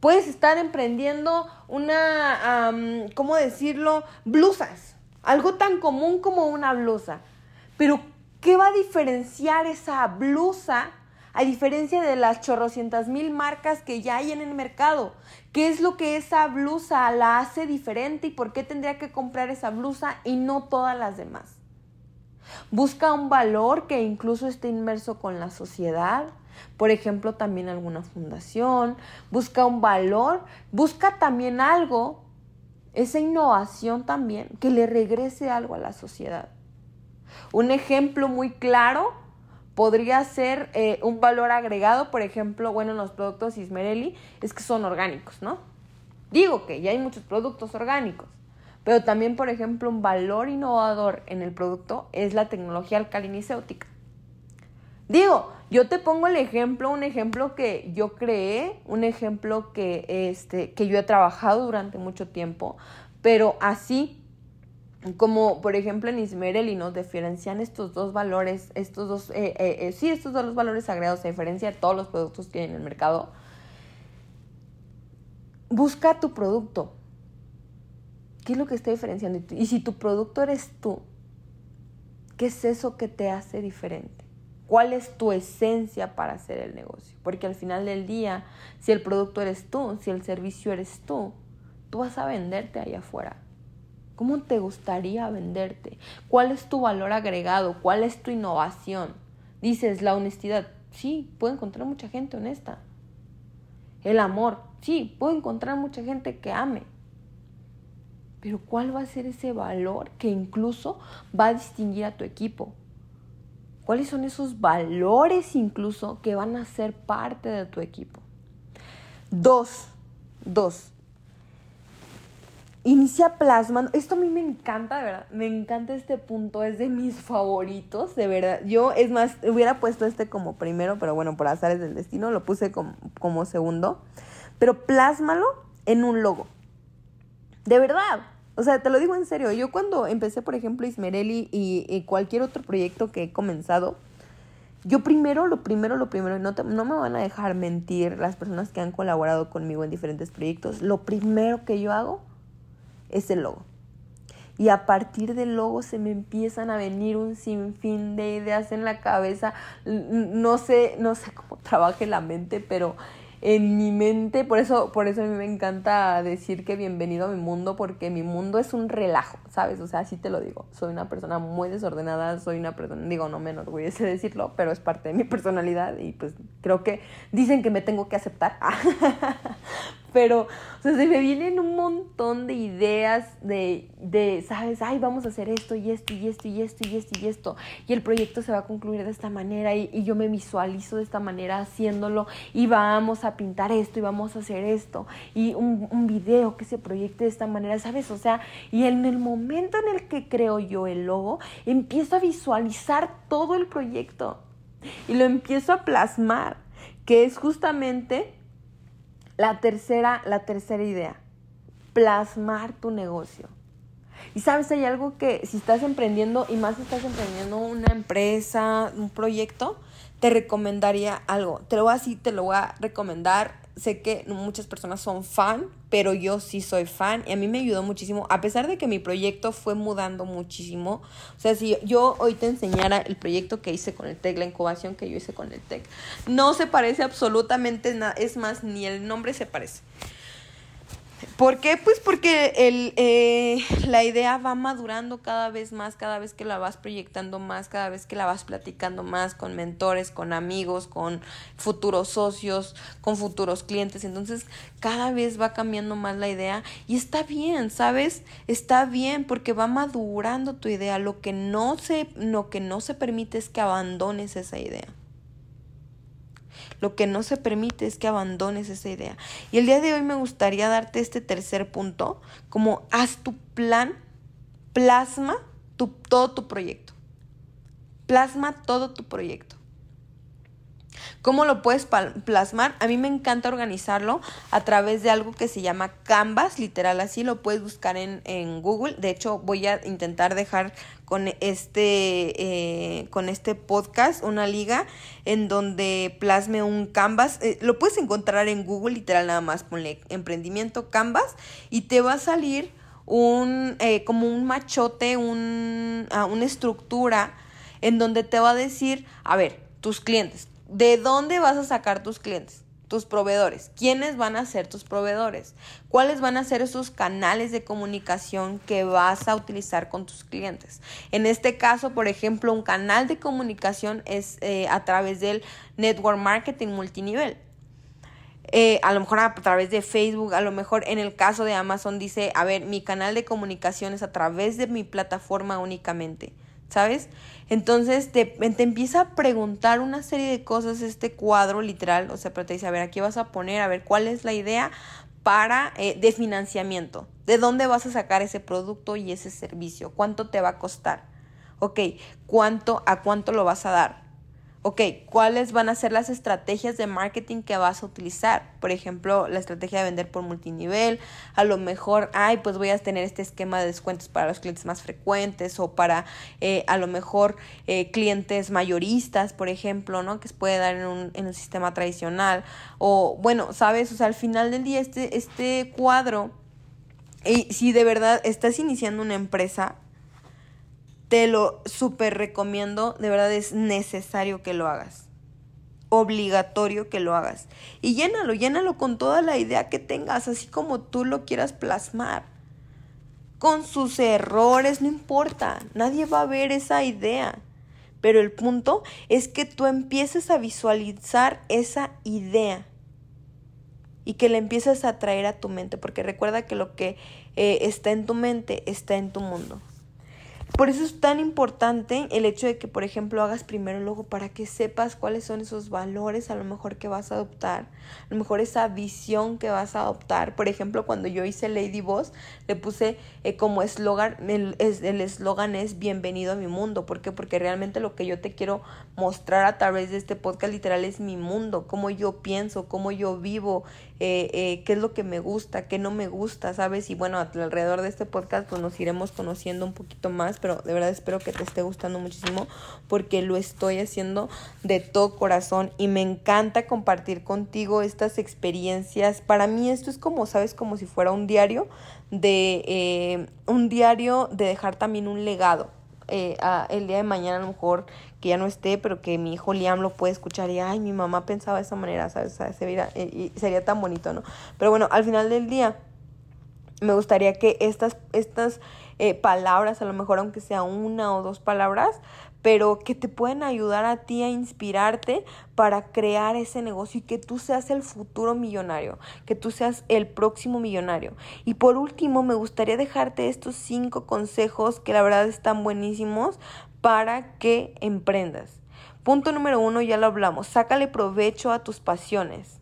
Puedes estar emprendiendo una, ¿cómo decirlo? Blusas. Algo tan común como una blusa. Pero, ¿qué va a diferenciar esa blusa a diferencia de las chorrocientas mil marcas que ya hay en el mercado? ¿Qué es lo que esa blusa la hace diferente y por qué tendría que comprar esa blusa y no todas las demás? Busca un valor que incluso esté inmerso con la sociedad, por ejemplo, también alguna fundación, busca un valor, busca también algo, esa innovación también, que le regrese algo a la sociedad. Un ejemplo muy claro podría ser eh, un valor agregado, por ejemplo, bueno, en los productos Ismerelli, es que son orgánicos, ¿no? Digo que ya hay muchos productos orgánicos, Pero también, por ejemplo, un valor innovador en el producto es la tecnología alcalinicéutica. Digo, yo te pongo el ejemplo, un ejemplo que yo creé, un ejemplo que, este, que yo he trabajado durante mucho tiempo, pero así como por ejemplo en Ismerel y nos diferencian estos dos valores, estos dos, eh, eh, eh, sí, estos dos valores agregados a diferencia de todos los productos que hay en el mercado. Busca tu producto. ¿Qué es lo que está diferenciando? Y si tu producto eres tú, ¿qué es eso que te hace diferente? ¿Cuál es tu esencia para hacer el negocio? Porque al final del día, si el producto eres tú, si el servicio eres tú, tú vas a venderte ahí afuera. ¿Cómo te gustaría venderte? ¿Cuál es tu valor agregado? ¿Cuál es tu innovación? Dices, la honestidad. Sí, puedo encontrar mucha gente honesta. El amor. Sí, puedo encontrar mucha gente que ame. Pero ¿cuál va a ser ese valor que incluso va a distinguir a tu equipo? ¿Cuáles son esos valores incluso que van a ser parte de tu equipo? Dos, dos. Inicia plasmando. Esto a mí me encanta, de verdad. Me encanta este punto. Es de mis favoritos, de verdad. Yo, es más, hubiera puesto este como primero, pero bueno, por azares del destino, lo puse como, como segundo. Pero plásmalo en un logo. De verdad. O sea, te lo digo en serio, yo cuando empecé, por ejemplo, Ismerelli y, cualquier otro proyecto que he comenzado, yo primero, lo primero, lo primero, no, no me van a dejar mentir las personas que han colaborado conmigo en diferentes proyectos, lo primero que yo hago es el logo. Y a partir del logo se me empiezan a venir un sinfín de ideas en la cabeza. No sé, no sé cómo trabaje la mente, pero en mi mente, por eso, por eso a mí me encanta decir que bienvenido a mi mundo, porque mi mundo es un relajo, ¿sabes? O sea, así te lo digo. Soy una persona muy desordenada, soy una persona, digo, no me enorgullece decirlo, pero es parte de mi personalidad y pues creo que dicen que me tengo que aceptar. pero, o sea, se me vienen un montón de ideas de, de, ¿sabes? Ay, vamos a hacer esto y esto y esto y esto y esto y esto. Y el proyecto se va a concluir de esta manera y, yo me visualizo de esta manera haciéndolo y vamos a pintar esto y vamos a hacer esto. Y un, un video que se proyecte de esta manera, ¿sabes? O sea, y en el momento en el que creo yo el logo, empiezo a visualizar todo el proyecto y lo empiezo a plasmar, que es justamente la tercera, la tercera idea, plasmar tu negocio. Y sabes, hay algo que si estás emprendiendo y más estás emprendiendo una empresa, un proyecto, te recomendaría algo. Te lo voy a te lo voy a recomendar. Sé que muchas personas son fan, pero yo sí soy fan y a mí me ayudó muchísimo, a pesar de que mi proyecto fue mudando muchísimo. O sea, si yo hoy te enseñara el proyecto que hice con el TEC, la incubación que yo hice con el TEC, no se parece absolutamente nada, es más, ni el nombre se parece. ¿Por qué? Pues porque el, eh, la idea va madurando cada vez más, cada vez que la vas proyectando más, cada vez que la vas platicando más con mentores, con amigos, con futuros socios, con futuros clientes. Entonces, cada vez va cambiando más la idea y está bien, ¿sabes? Está bien porque va madurando tu idea. Lo que no se, lo que no se permite es que abandones esa idea. Lo que no se permite es que abandones esa idea. Y el día de hoy me gustaría darte este tercer punto, como haz tu plan, plasma tu, todo tu proyecto. Plasma todo tu proyecto. ¿Cómo lo puedes plasmar? A mí me encanta organizarlo a través de algo que se llama Canvas, literal así, lo puedes buscar en, en Google. De hecho, voy a intentar dejar con este, eh, con este podcast una liga en donde plasme un Canvas. Eh, lo puedes encontrar en Google, literal nada más, ponle emprendimiento Canvas y te va a salir un, eh, como un machote, un, ah, una estructura en donde te va a decir, a ver, tus clientes, ¿De dónde vas a sacar tus clientes? Tus proveedores. ¿Quiénes van a ser tus proveedores? ¿Cuáles van a ser esos canales de comunicación que vas a utilizar con tus clientes? En este caso, por ejemplo, un canal de comunicación es eh, a través del network marketing multinivel. Eh, a lo mejor a través de Facebook, a lo mejor en el caso de Amazon dice, a ver, mi canal de comunicación es a través de mi plataforma únicamente. ¿Sabes? Entonces te, te, empieza a preguntar una serie de cosas este cuadro literal, o sea, pero te dice, a ver, aquí vas a poner, a ver, ¿cuál es la idea para eh, de financiamiento. ¿De dónde vas a sacar ese producto y ese servicio? ¿Cuánto te va a costar? Ok, ¿cuánto a cuánto lo vas a dar? Ok, ¿cuáles van a ser las estrategias de marketing que vas a utilizar? Por ejemplo, la estrategia de vender por multinivel, a lo mejor, ay, pues voy a tener este esquema de descuentos para los clientes más frecuentes o para eh, a lo mejor eh, clientes mayoristas, por ejemplo, ¿no? Que se puede dar en un, en un sistema tradicional. O bueno, sabes, o sea, al final del día este, este cuadro, y si de verdad estás iniciando una empresa, te lo súper recomiendo, de verdad es necesario que lo hagas. Obligatorio que lo hagas. Y llénalo, llénalo con toda la idea que tengas, así como tú lo quieras plasmar. Con sus errores, no importa, nadie va a ver esa idea. Pero el punto es que tú empieces a visualizar esa idea y que la empieces a traer a tu mente, porque recuerda que lo que eh, está en tu mente está en tu mundo. Por eso es tan importante el hecho de que, por ejemplo, hagas primero el para que sepas cuáles son esos valores a lo mejor que vas a adoptar, a lo mejor esa visión que vas a adoptar. Por ejemplo, cuando yo hice Lady Boss, le puse eh, como eslogan, el eslogan es bienvenido a mi mundo. ¿Por qué? Porque realmente lo que yo te quiero mostrar a través de este podcast literal es mi mundo, cómo yo pienso, cómo yo vivo, eh, eh, qué es lo que me gusta, qué no me gusta, ¿sabes? Y bueno, alrededor de este podcast pues nos iremos conociendo un poquito más pero de verdad espero que te esté gustando muchísimo porque lo estoy haciendo de todo corazón y me encanta compartir contigo estas experiencias. Para mí esto es como, sabes, como si fuera un diario de eh, un diario de dejar también un legado. Eh, el día de mañana a lo mejor que ya no esté, pero que mi hijo Liam lo puede escuchar y, ay, mi mamá pensaba de esa manera, ¿sabes? sería, eh, y sería tan bonito, ¿no? Pero bueno, al final del día, me gustaría que estas, estas eh, palabras, a lo mejor aunque sea una o dos palabras, pero que te pueden ayudar a ti a inspirarte para crear ese negocio y que tú seas el futuro millonario, que tú seas el próximo millonario. Y por último, me gustaría dejarte estos cinco consejos que la verdad están buenísimos para que emprendas. Punto número uno, ya lo hablamos, sácale provecho a tus pasiones.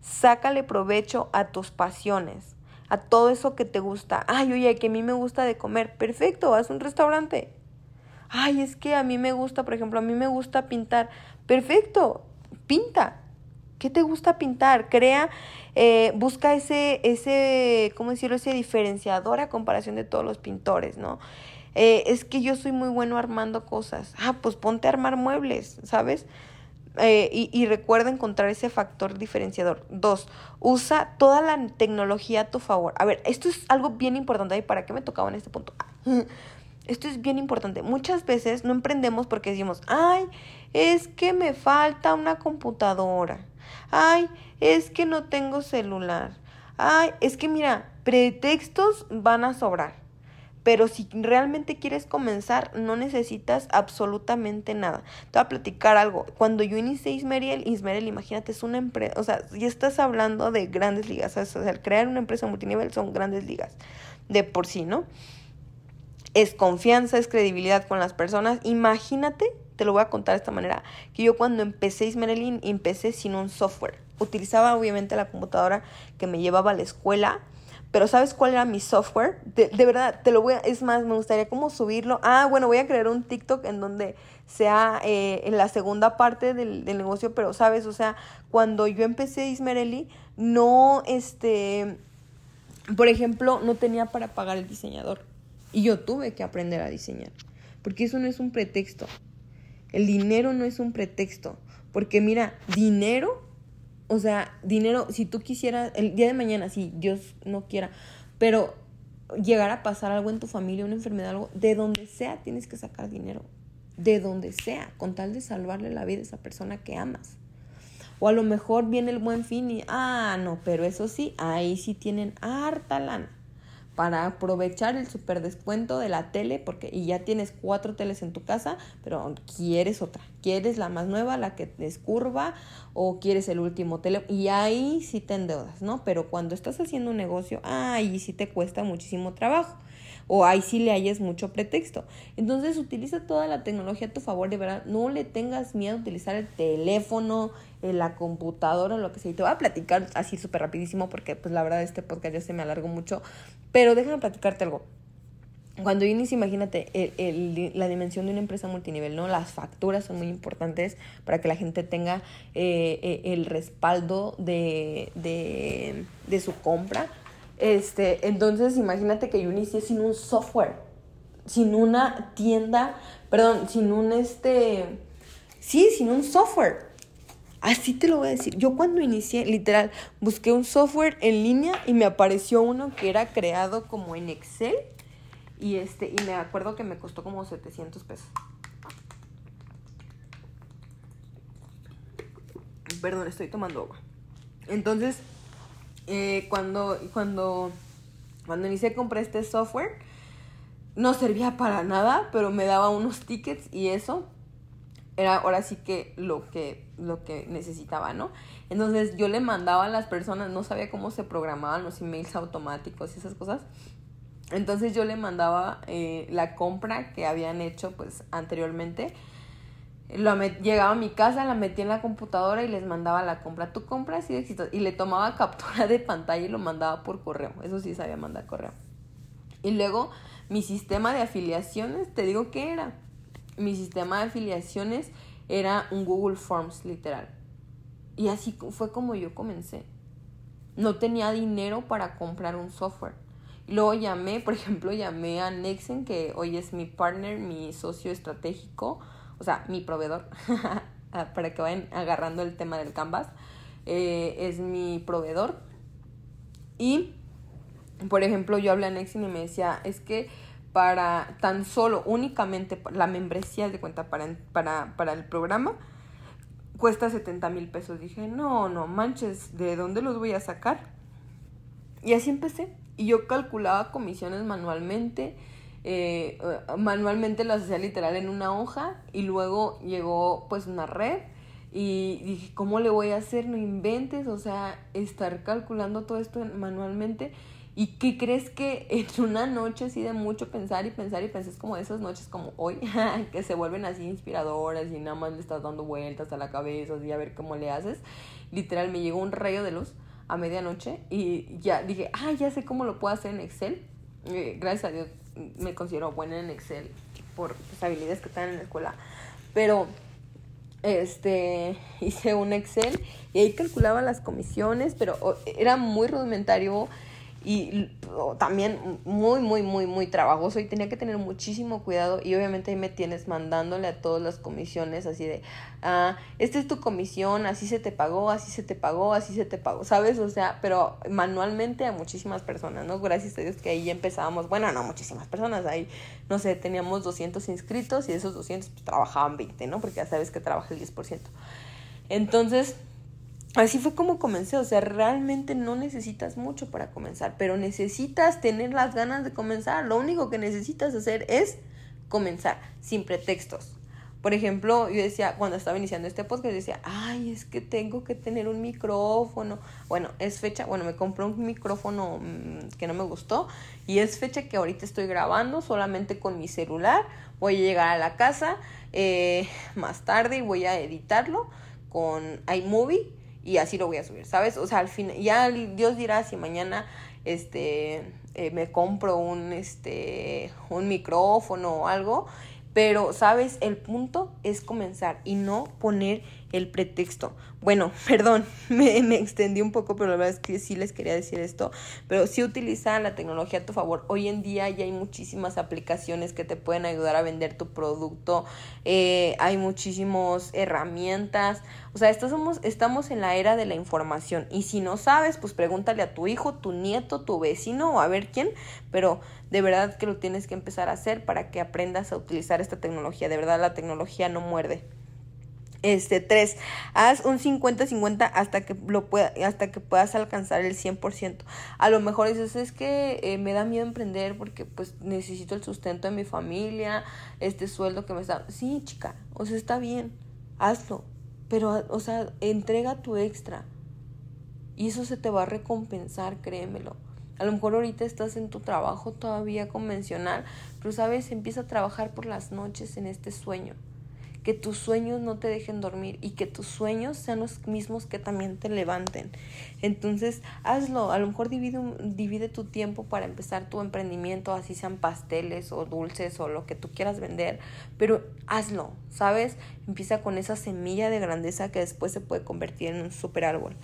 Sácale provecho a tus pasiones a todo eso que te gusta. Ay, oye, que a mí me gusta de comer. Perfecto, vas a un restaurante. Ay, es que a mí me gusta, por ejemplo, a mí me gusta pintar. Perfecto, pinta. ¿Qué te gusta pintar? Crea, eh, busca ese, ese, ¿cómo decirlo? Ese diferenciador a comparación de todos los pintores, ¿no? Eh, es que yo soy muy bueno armando cosas. Ah, pues ponte a armar muebles, ¿sabes? Eh, y, recuerda encontrar ese factor diferenciador. Dos, usa toda la tecnología a tu favor. A ver, esto es algo bien importante. ¿Y para qué me tocaba en este punto? Esto es bien importante. Muchas veces no emprendemos porque decimos, ay, es que me falta una computadora. Ay, es que no tengo celular. Ay, es que mira, pretextos van a sobrar. Pero si realmente quieres comenzar, no necesitas absolutamente nada. Te voy a platicar algo. Cuando yo inicié Ismeriel, Ismeriel, imagínate, es una empresa, o sea, ya estás hablando de grandes ligas. O sea, crear una empresa multinivel son grandes ligas de por sí, ¿no? Es confianza, es credibilidad con las personas. Imagínate, te lo voy a contar de esta manera, que yo cuando empecé Ismerelin, empecé sin un software. Utilizaba obviamente la computadora que me llevaba a la escuela pero ¿sabes cuál era mi software? De, verdad, te lo voy a, es más, me gustaría como subirlo. Ah, bueno, voy a crear un TikTok en donde sea eh, en la segunda parte del, negocio, pero sabes, o sea, cuando yo empecé Ismereli, no, este, por ejemplo, no tenía para pagar el diseñador. Y yo tuve que aprender a diseñar, porque eso no es un pretexto. El dinero no es un pretexto, porque mira, dinero o sea, dinero, si tú quisieras, el día de mañana, si Dios no quiera, pero llegar a pasar algo en tu familia, una enfermedad, algo, de donde sea tienes que sacar dinero. De donde sea, con tal de salvarle la vida a esa persona que amas. O a lo mejor viene el buen fin y, ah, no, pero eso sí, ahí sí tienen harta lana para aprovechar el super descuento de la tele, porque y ya tienes cuatro teles en tu casa, pero quieres otra, quieres la más nueva, la que es curva, o quieres el último tele, y ahí sí te endeudas, ¿no? Pero cuando estás haciendo un negocio, ahí sí te cuesta muchísimo trabajo. o ahí sí le hayas mucho pretexto. Entonces utiliza toda la tecnología a tu favor, de verdad, no le tengas miedo a utilizar el teléfono, eh, la computadora, lo que sea. Y te voy a platicar así súper rapidísimo porque pues la verdad este podcast ya se me alargó mucho, pero déjame platicarte algo cuando inicias, imagínate el, la dimensión de una empresa multinivel, ¿no? Las facturas son muy importantes para que la gente tenga eh, eh, el respaldo de, de, de, su compra. Este, entonces, imagínate que yo inicié sin un software, sin una tienda, perdón, sin un este, sí, sin un software. Así te lo voy a decir. Yo cuando inicié, literal, busqué un software en línea y me apareció uno que era creado como en Excel y, este, y me acuerdo que me costó como 700 pesos. Perdón, estoy tomando agua. Entonces, eh, cuando, cuando, cuando inicié compré este software, no servía para nada, pero me daba unos tickets y eso era ahora sí que lo que, lo que necesitaba, ¿no? Entonces yo le mandaba a las personas, no sabía cómo se programaban los emails automáticos y esas cosas, entonces yo le mandaba eh, la compra que habían hecho pues anteriormente. Lo llegaba a mi casa, la metía en la computadora y les mandaba la compra. Tu compra así de éxito. Y le tomaba captura de pantalla y lo mandaba por correo. Eso sí sabía mandar correo. Y luego mi sistema de afiliaciones, te digo qué era. Mi sistema de afiliaciones era un Google Forms literal. Y así fue como yo comencé. No tenía dinero para comprar un software Luego llamé, por ejemplo, llamé a Nexen, que hoy es mi partner, mi socio estratégico, o sea, mi proveedor, para que vayan agarrando el tema del Canvas. Eh, es mi proveedor. Y, por ejemplo, yo hablé a Nexen y me decía, es que para tan solo, únicamente la membresía de cuenta para, para, para el programa, cuesta 70 mil pesos. Dije, no, no manches, ¿de dónde los voy a sacar? Y así empecé. Y yo calculaba comisiones manualmente. Eh, manualmente las hacía literal en una hoja y luego llegó pues una red y dije, ¿cómo le voy a hacer? No inventes, o sea, estar calculando todo esto manualmente. ¿Y qué crees que en una noche así de mucho pensar y pensar y pensar, es como esas noches como hoy, que se vuelven así inspiradoras y nada más le estás dando vueltas a la cabeza y a ver cómo le haces? Literal, me llegó un rayo de luz a medianoche y ya dije, ah, ya sé cómo lo puedo hacer en Excel. Eh, gracias a Dios me considero buena en Excel por las habilidades que están en la escuela. Pero este hice un Excel y ahí calculaba las comisiones, pero era muy rudimentario y también muy, muy, muy, muy trabajoso y tenía que tener muchísimo cuidado y obviamente ahí me tienes mandándole a todas las comisiones así de, ah, esta es tu comisión, así se te pagó, así se te pagó, así se te pagó, ¿sabes? O sea, pero manualmente a muchísimas personas, ¿no? Gracias a Dios que ahí ya empezábamos, bueno, no muchísimas personas, ahí, no sé, teníamos 200 inscritos y de esos 200 pues, trabajaban 20, ¿no? Porque ya sabes que trabaja el 10%. Entonces, Así fue como comencé, o sea, realmente no necesitas mucho para comenzar, pero necesitas tener las ganas de comenzar. Lo único que necesitas hacer es comenzar, sin pretextos. Por ejemplo, yo decía, cuando estaba iniciando este podcast, decía, ay, es que tengo que tener un micrófono. Bueno, es fecha, bueno, me compré un micrófono mm, que no me gustó y es fecha que ahorita estoy grabando solamente con mi celular. Voy a llegar a la casa eh, más tarde y voy a editarlo con iMovie y así lo voy a subir, ¿sabes? O sea, al fin, ya Dios dirá si mañana este eh, me compro un este un micrófono o algo, pero sabes, el punto es comenzar y no poner el pretexto. Bueno, perdón, me, me, extendí un poco, pero la verdad es que sí les quería decir esto. Pero sí utiliza la tecnología a tu favor. Hoy en día ya hay muchísimas aplicaciones que te pueden ayudar a vender tu producto. Eh, hay muchísimas herramientas. O sea, estamos, estamos en la era de la información. Y si no sabes, pues pregúntale a tu hijo, tu nieto, tu vecino o a ver quién. Pero de verdad que lo tienes que empezar a hacer para que aprendas a utilizar esta tecnología. De verdad la tecnología no muerde. Este, tres, haz un 50-50 hasta que lo pueda, hasta que puedas alcanzar el 100%. A lo mejor dices, es que eh, me da miedo emprender porque pues necesito el sustento de mi familia, este sueldo que me está... Sí, chica, o sea, está bien, hazlo, pero, o sea, entrega tu extra y eso se te va a recompensar, créemelo. A lo mejor ahorita estás en tu trabajo todavía convencional, pero sabes, empieza a trabajar por las noches en este sueño que tus sueños no te dejen dormir y que tus sueños sean los mismos que también te levanten. Entonces, hazlo, a lo mejor divide, divide tu tiempo para empezar tu emprendimiento, así sean pasteles o dulces o lo que tú quieras vender, pero hazlo, ¿sabes? Empieza con esa semilla de grandeza que después se puede convertir en un super árbol.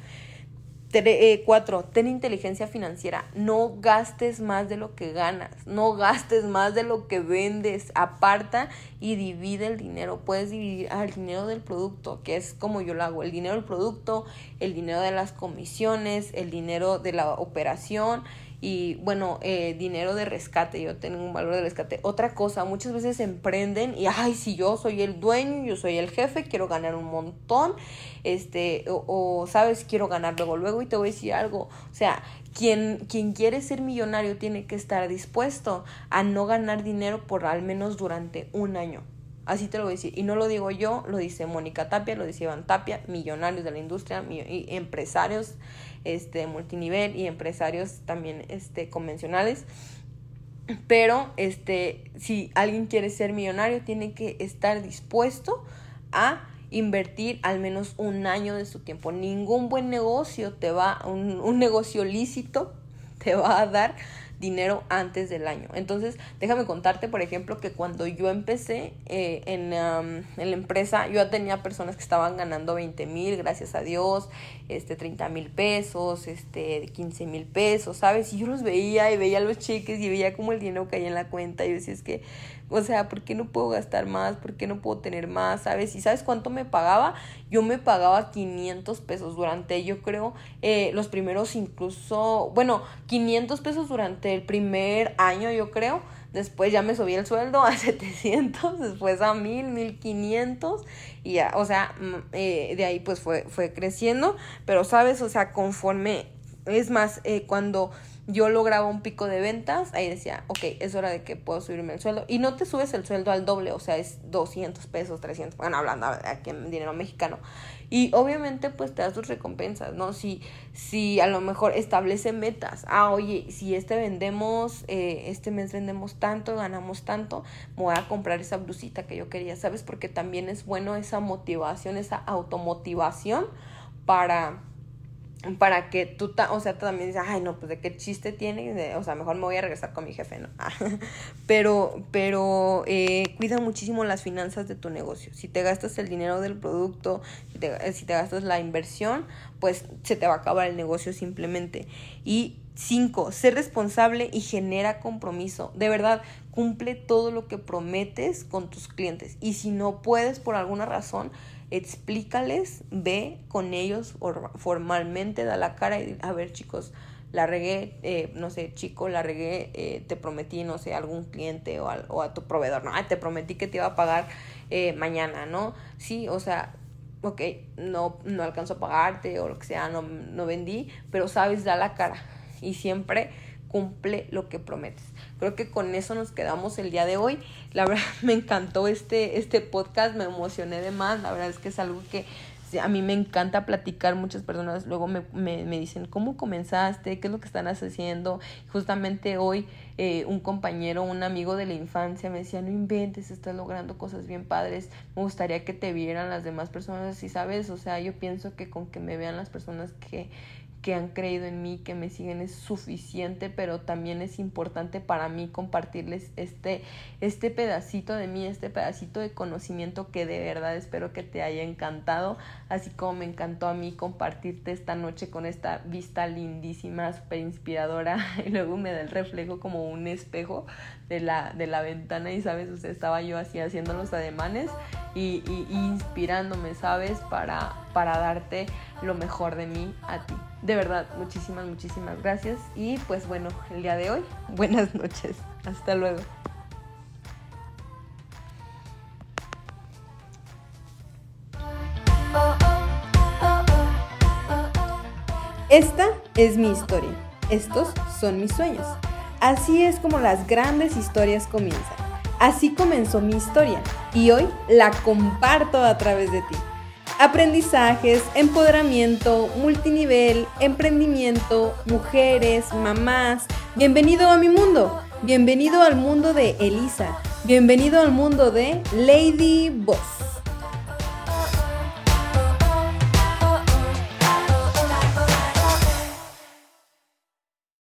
Eh, cuatro, ten inteligencia financiera. No gastes más de lo que ganas. No gastes más de lo que vendes. Aparta y divide el dinero. Puedes dividir al dinero del producto, que es como yo lo hago. El dinero del producto, el dinero de las comisiones, el dinero de la operación y bueno, eh, dinero de rescate, yo tengo un valor de rescate. Otra cosa, muchas veces emprenden y, ay, si yo soy el dueño, yo soy el jefe, quiero ganar un montón, este, o, sabes, quiero ganar luego, luego y te voy a decir algo, o sea, quien, quien quiere ser millonario tiene que estar dispuesto a no ganar dinero por al menos durante un año. Así te lo voy a decir. Y no lo digo yo, lo dice Mónica Tapia, lo dice Iván Tapia, millonarios de la industria, empresarios este, multinivel y empresarios también este, convencionales. Pero este, si alguien quiere ser millonario, tiene que estar dispuesto a invertir al menos un año de su tiempo. Ningún buen negocio te va, un, un negocio lícito te va a dar dinero antes del año. Entonces, déjame contarte, por ejemplo, que cuando yo empecé eh, en, la empresa, yo ya tenía personas que estaban ganando 20 mil, gracias a Dios, este, 30 mil pesos, este, 15 mil pesos, ¿sabes? Y yo los veía y veía los cheques y veía como el dinero caía en la cuenta y yo decía, es que o sea, ¿por qué no puedo gastar más? ¿Por qué no puedo tener más? ¿Sabes? ¿Y sabes cuánto me pagaba? Yo me pagaba 500 pesos durante, yo creo, eh, los primeros incluso, bueno, 500 pesos durante el primer año, yo creo. Después ya me subí el sueldo a 700, después a 1000, 1500 y ya, o sea, mm, eh, de ahí pues fue, fue creciendo, pero sabes, o sea, conforme, es más, eh, cuando yo lograba un pico de ventas, ahí decía, ok, es hora de que puedo subirme el sueldo. Y no te subes el sueldo al doble, o sea, es 200 pesos, 300, bueno, hablando aquí en dinero mexicano. Y obviamente pues te das tus recompensas, ¿no? Si, si a lo mejor establece metas, ah, oye, si este vendemos, eh, este mes vendemos tanto, ganamos tanto, me voy a comprar esa blusita que yo quería, ¿sabes? Porque también es bueno esa motivación, esa automotivación para para que tú, o sea, también dices, ay, no, pues de qué chiste tiene, o sea, mejor me voy a regresar con mi jefe, ¿no? pero, pero eh, cuida muchísimo las finanzas de tu negocio. Si te gastas el dinero del producto, si te, te gastas la inversión, pues se te va a acabar el negocio simplemente. Y cinco, ser responsable y genera compromiso. De verdad, cumple todo lo que prometes con tus clientes. Y si no puedes por alguna razón, explícales, ve con ellos formalmente, da la cara y a ver chicos, la regué, eh, no sé, chico, la regué, eh, te prometí, no sé, a algún cliente o, a tu proveedor, no, te prometí que te iba a pagar eh, mañana, ¿no? Sí, o sea, ok, no, no alcanzo a pagarte o lo que sea, no, no vendí, pero sabes, da la cara y siempre cumple lo que prometes. Creo que con eso nos quedamos el día de hoy. La verdad me encantó este, este podcast, me emocioné de más. La verdad es que es algo que a mí me encanta platicar. Muchas personas luego me, me, me dicen, ¿cómo comenzaste? ¿Qué es lo que están haciendo? Justamente hoy eh, un compañero, un amigo de la infancia me decía, no inventes, estás logrando cosas bien padres. Me gustaría que te vieran las demás personas. Y sabes, o sea, yo pienso que con que me vean las personas que que han creído en mí, que me siguen es suficiente, pero también es importante para mí compartirles este, este pedacito de mí, este pedacito de conocimiento que de verdad espero que te haya encantado, así como me encantó a mí compartirte esta noche con esta vista lindísima, súper inspiradora, y luego me da el reflejo como un espejo de la, de la ventana y sabes, o estaba yo así haciendo los ademanes y, y, y inspirándome, ¿sabes? Para, para darte lo mejor de mí a ti. De verdad, muchísimas, muchísimas gracias. Y pues bueno, el día de hoy, buenas noches. Hasta luego. Esta es mi historia. Estos son mis sueños. Así es como las grandes historias comienzan. Así comenzó mi historia y hoy la comparto a través de ti. Aprendizajes, empoderamiento, multinivel, emprendimiento, mujeres, mamás. Bienvenido a mi mundo. Bienvenido al mundo de Elisa. Bienvenido al mundo de Lady Boss.